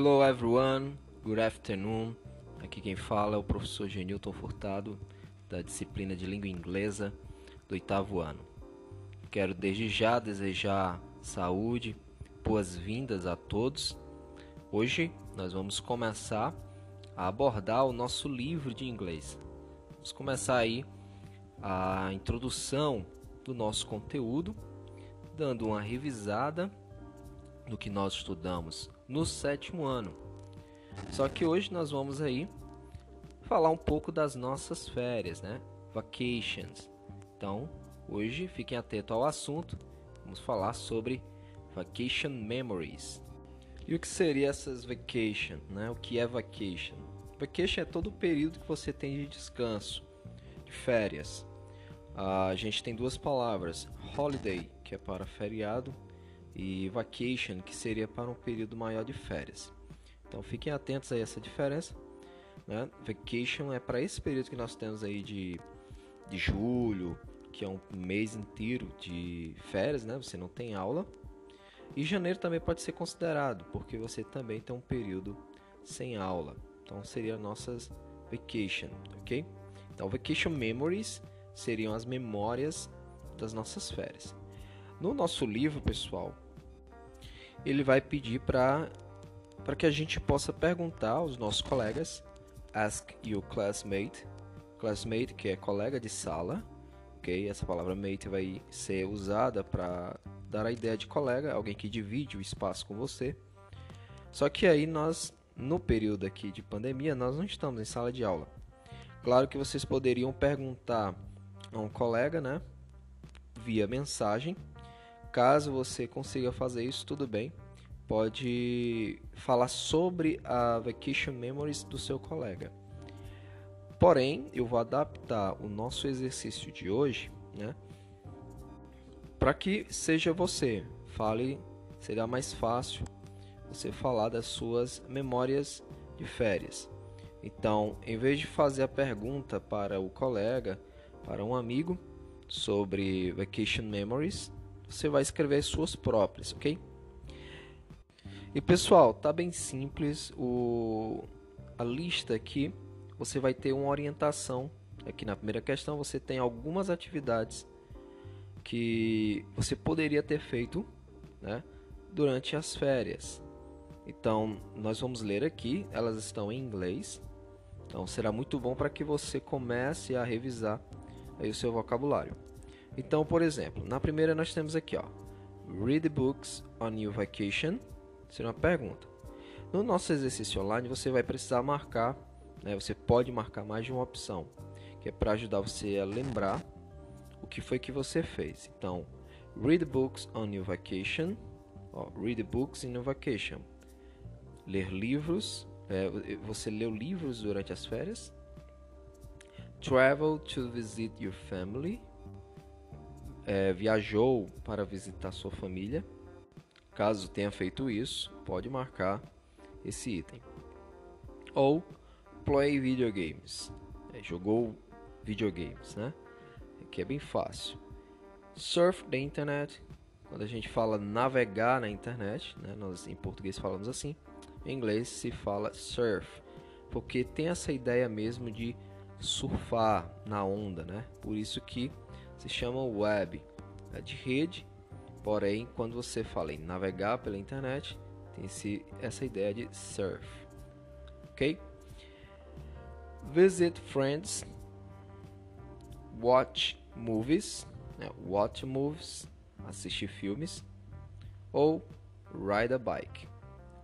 Hello everyone, good afternoon. Aqui quem fala é o professor Genilton Furtado, da disciplina de língua inglesa do oitavo ano. Quero desde já desejar saúde, boas-vindas a todos. Hoje nós vamos começar a abordar o nosso livro de inglês. Vamos começar aí a introdução do nosso conteúdo, dando uma revisada do que nós estudamos no sétimo ano. Só que hoje nós vamos aí falar um pouco das nossas férias, né? Vacations. Então, hoje fiquem atentos ao assunto. Vamos falar sobre vacation memories. E o que seria essas vacation, né? O que é vacation? Vacation é todo o período que você tem de descanso, de férias. A gente tem duas palavras: holiday, que é para feriado, e vacation, que seria para um período maior de férias. Então fiquem atentos a essa diferença. Né? Vacation é para esse período que nós temos aí de, de julho, que é um mês inteiro de férias, né? Você não tem aula. E janeiro também pode ser considerado, porque você também tem um período sem aula. Então seria nossas vacation, ok? Então vacation memories seriam as memórias das nossas férias. No nosso livro, pessoal, ele vai pedir para para que a gente possa perguntar aos nossos colegas, ask your classmate, classmate que é colega de sala, ok? Essa palavra mate vai ser usada para dar a ideia de colega, alguém que divide o espaço com você. Só que aí nós, no período aqui de pandemia, nós não estamos em sala de aula. Claro que vocês poderiam perguntar a um colega, né, via mensagem, Caso você consiga fazer isso, tudo bem. Pode falar sobre a Vacation Memories do seu colega. Porém, eu vou adaptar o nosso exercício de hoje, né? Para que seja você, fale, será mais fácil você falar das suas memórias de férias. Então, em vez de fazer a pergunta para o colega, para um amigo sobre vacation memories, você vai escrever as suas próprias, ok? E pessoal, tá bem simples o a lista aqui. Você vai ter uma orientação. Aqui na primeira questão você tem algumas atividades que você poderia ter feito, né, durante as férias. Então, nós vamos ler aqui, elas estão em inglês. Então, será muito bom para que você comece a revisar aí o seu vocabulário. Então, por exemplo, na primeira nós temos aqui, ó, Read books on your vacation. Será uma pergunta. No nosso exercício online, você vai precisar marcar, né, você pode marcar mais de uma opção, que é para ajudar você a lembrar o que foi que você fez. Então, read books on your vacation. Ó, read books in your vacation. Ler livros. É, você leu livros durante as férias. Travel to visit your family é, viajou para visitar sua família. Caso tenha feito isso, pode marcar esse item. Ou play video games. É, jogou videogames, né? Que é bem fácil. Surf the internet. Quando a gente fala navegar na internet, né? Nós em português falamos assim. Em inglês se fala surf, porque tem essa ideia mesmo de surfar na onda, né? Por isso que se chama web, é de rede, porém quando você fala em navegar pela internet, tem esse, essa ideia de surf, ok? Visit friends, watch movies, né? watch movies, assistir filmes, ou ride a bike.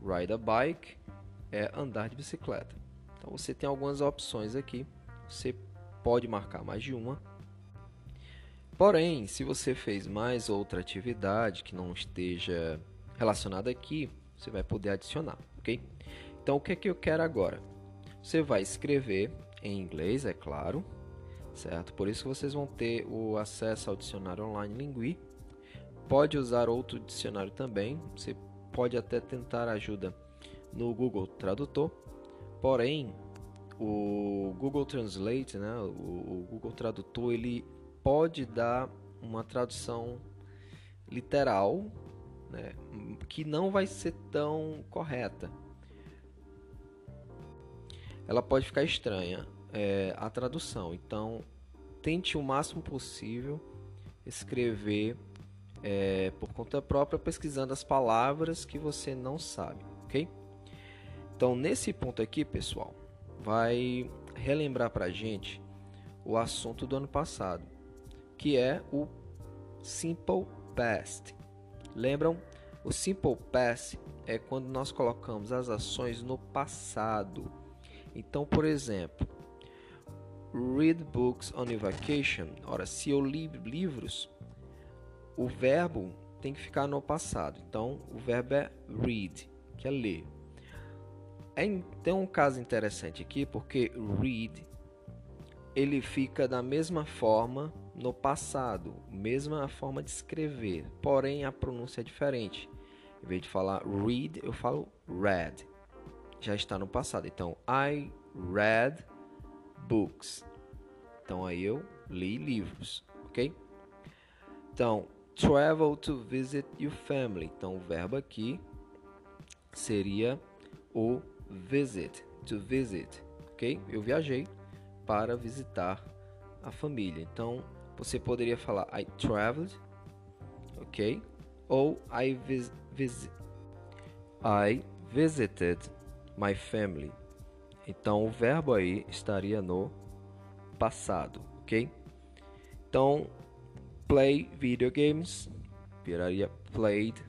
Ride a bike é andar de bicicleta. Então você tem algumas opções aqui. Você pode marcar mais de uma Porém, se você fez mais outra atividade que não esteja relacionada aqui, você vai poder adicionar, ok? Então, o que é que eu quero agora? Você vai escrever em inglês, é claro, certo? Por isso que vocês vão ter o acesso ao dicionário online Lingui. Pode usar outro dicionário também, você pode até tentar ajuda no Google Tradutor. Porém, o Google Translate, né, o, Google Tradutor, ele pode dar uma tradução literal, né, que não vai ser tão correta. ela pode ficar estranha é, a tradução. Então, tente o máximo possível escrever é, por conta própria, pesquisando as palavras que você não sabe, ok? Então, nesse ponto aqui, pessoal, vai relembrar para a gente o assunto do ano passado, que é o Simple Past. Lembram? O Simple Past é quando nós colocamos as ações no passado. Então, por exemplo, read books on vacation. Ora, se eu li livros, o verbo tem que ficar no passado. Então, o verbo é read, que é ler. É, tem um caso interessante aqui, porque read ele fica da mesma forma no passado, mesma forma de escrever, porém a pronúncia é diferente. Em vez de falar read, eu falo read. Já está no passado. Então, I read books. Então aí eu li livros, ok? Então, travel to visit your family. Então o verbo aqui seria o visit, to visit, ok? Eu viajei para visitar a família. Então você poderia falar I traveled, ok? Ou I vis, vis I visited my family. Então o verbo aí estaria no passado, ok? Então, play video games viraria played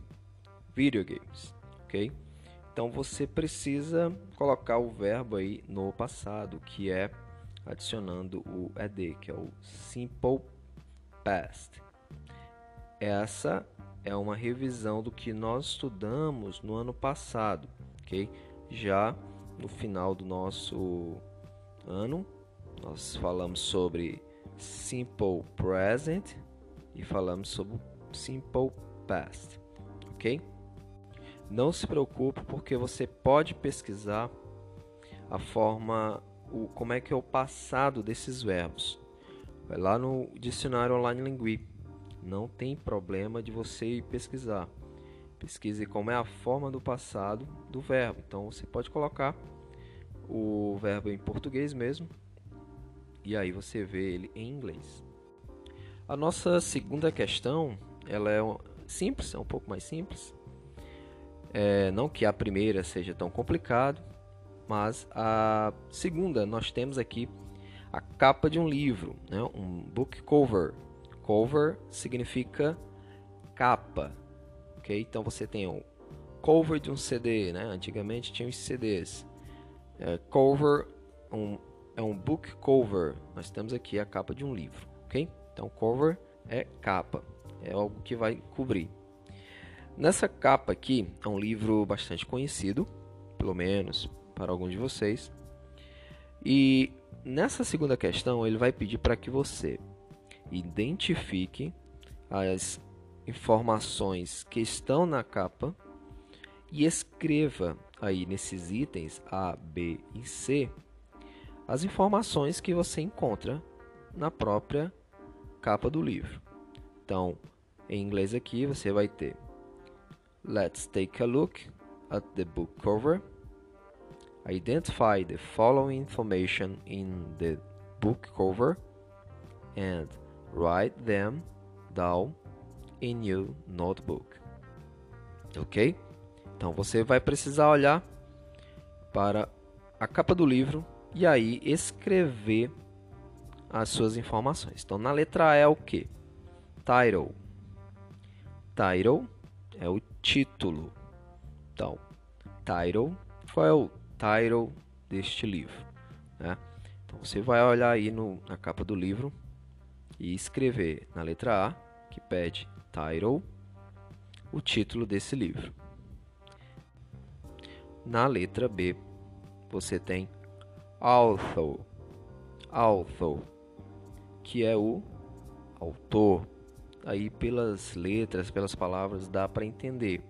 video games, ok? Então você precisa colocar o verbo aí no passado, que é adicionando o ed, que é o simple past. Essa é uma revisão do que nós estudamos no ano passado, ok? Já no final do nosso ano, nós falamos sobre simple present e falamos sobre simple past, ok? Não se preocupe porque você pode pesquisar a forma, o, como é que é o passado desses verbos. Vai lá no dicionário online Lingui. Não tem problema de você pesquisar. Pesquise como é a forma do passado do verbo. Então você pode colocar o verbo em português mesmo e aí você vê ele em inglês. A nossa segunda questão, ela é simples, é um pouco mais simples. É, não que a primeira seja tão complicado, mas a segunda nós temos aqui a capa de um livro, né? um book cover. Cover significa capa, ok? Então você tem o cover de um CD, né? Antigamente tinha os CDs. É, cover, um é um book cover. Nós temos aqui a capa de um livro, ok? Então, cover é capa, é algo que vai cobrir. Nessa capa aqui é um livro bastante conhecido, pelo menos para alguns de vocês. E nessa segunda questão, ele vai pedir para que você identifique as informações que estão na capa e escreva aí nesses itens A, B e C as informações que você encontra na própria capa do livro. Então, em inglês aqui você vai ter Let's take a look at the book cover. Identify the following information in the book cover and write them down in your notebook. Ok? Então você vai precisar olhar para a capa do livro e aí escrever as suas informações. Então, na letra A é o que? Title. Title é o título. Então, title, qual é o title deste livro? Né? Então, você vai olhar aí no, na capa do livro e escrever na letra A, que pede title, o título desse livro. Na letra B, você tem author, author, que é o autor. Aí pelas letras, pelas palavras dá para entender,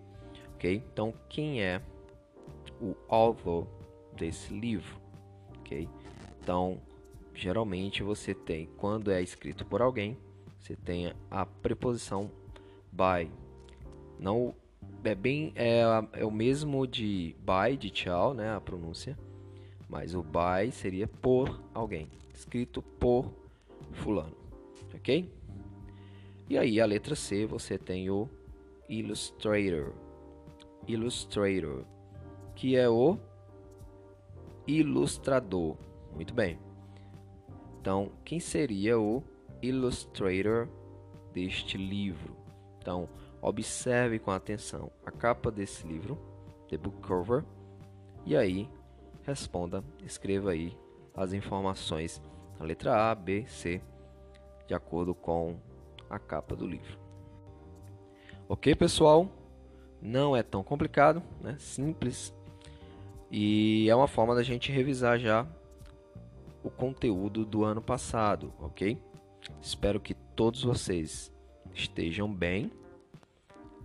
ok? Então quem é o author desse livro, ok? Então geralmente você tem, quando é escrito por alguém, você tem a preposição by. Não é bem é, é o mesmo de by de tchau, né? A pronúncia mas o by seria por alguém, escrito por fulano, ok? E aí a letra C você tem o Illustrator, Illustrator, que é o ilustrador. Muito bem. Então, quem seria o illustrator deste livro? Então, observe com atenção a capa desse livro, the book cover, e aí responda, escreva aí as informações na letra A, B, C, de acordo com a capa do livro. Ok, pessoal? Não é tão complicado, né? Simples. E é uma forma da gente revisar já o conteúdo do ano passado, ok? Espero que todos vocês estejam bem.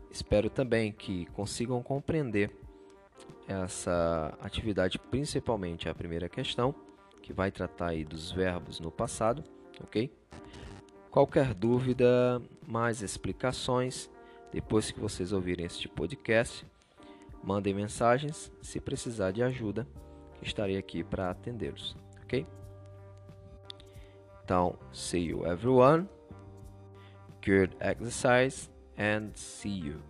Espero também que consigam compreender essa atividade, principalmente a primeira questão, que vai tratar aí dos verbos no passado, ok? Qualquer dúvida, mais explicações, depois que vocês ouvirem este podcast, mandem mensagens se precisar de ajuda, estarei aqui para atendê-los, ok? Então, see you everyone, good exercise and see you.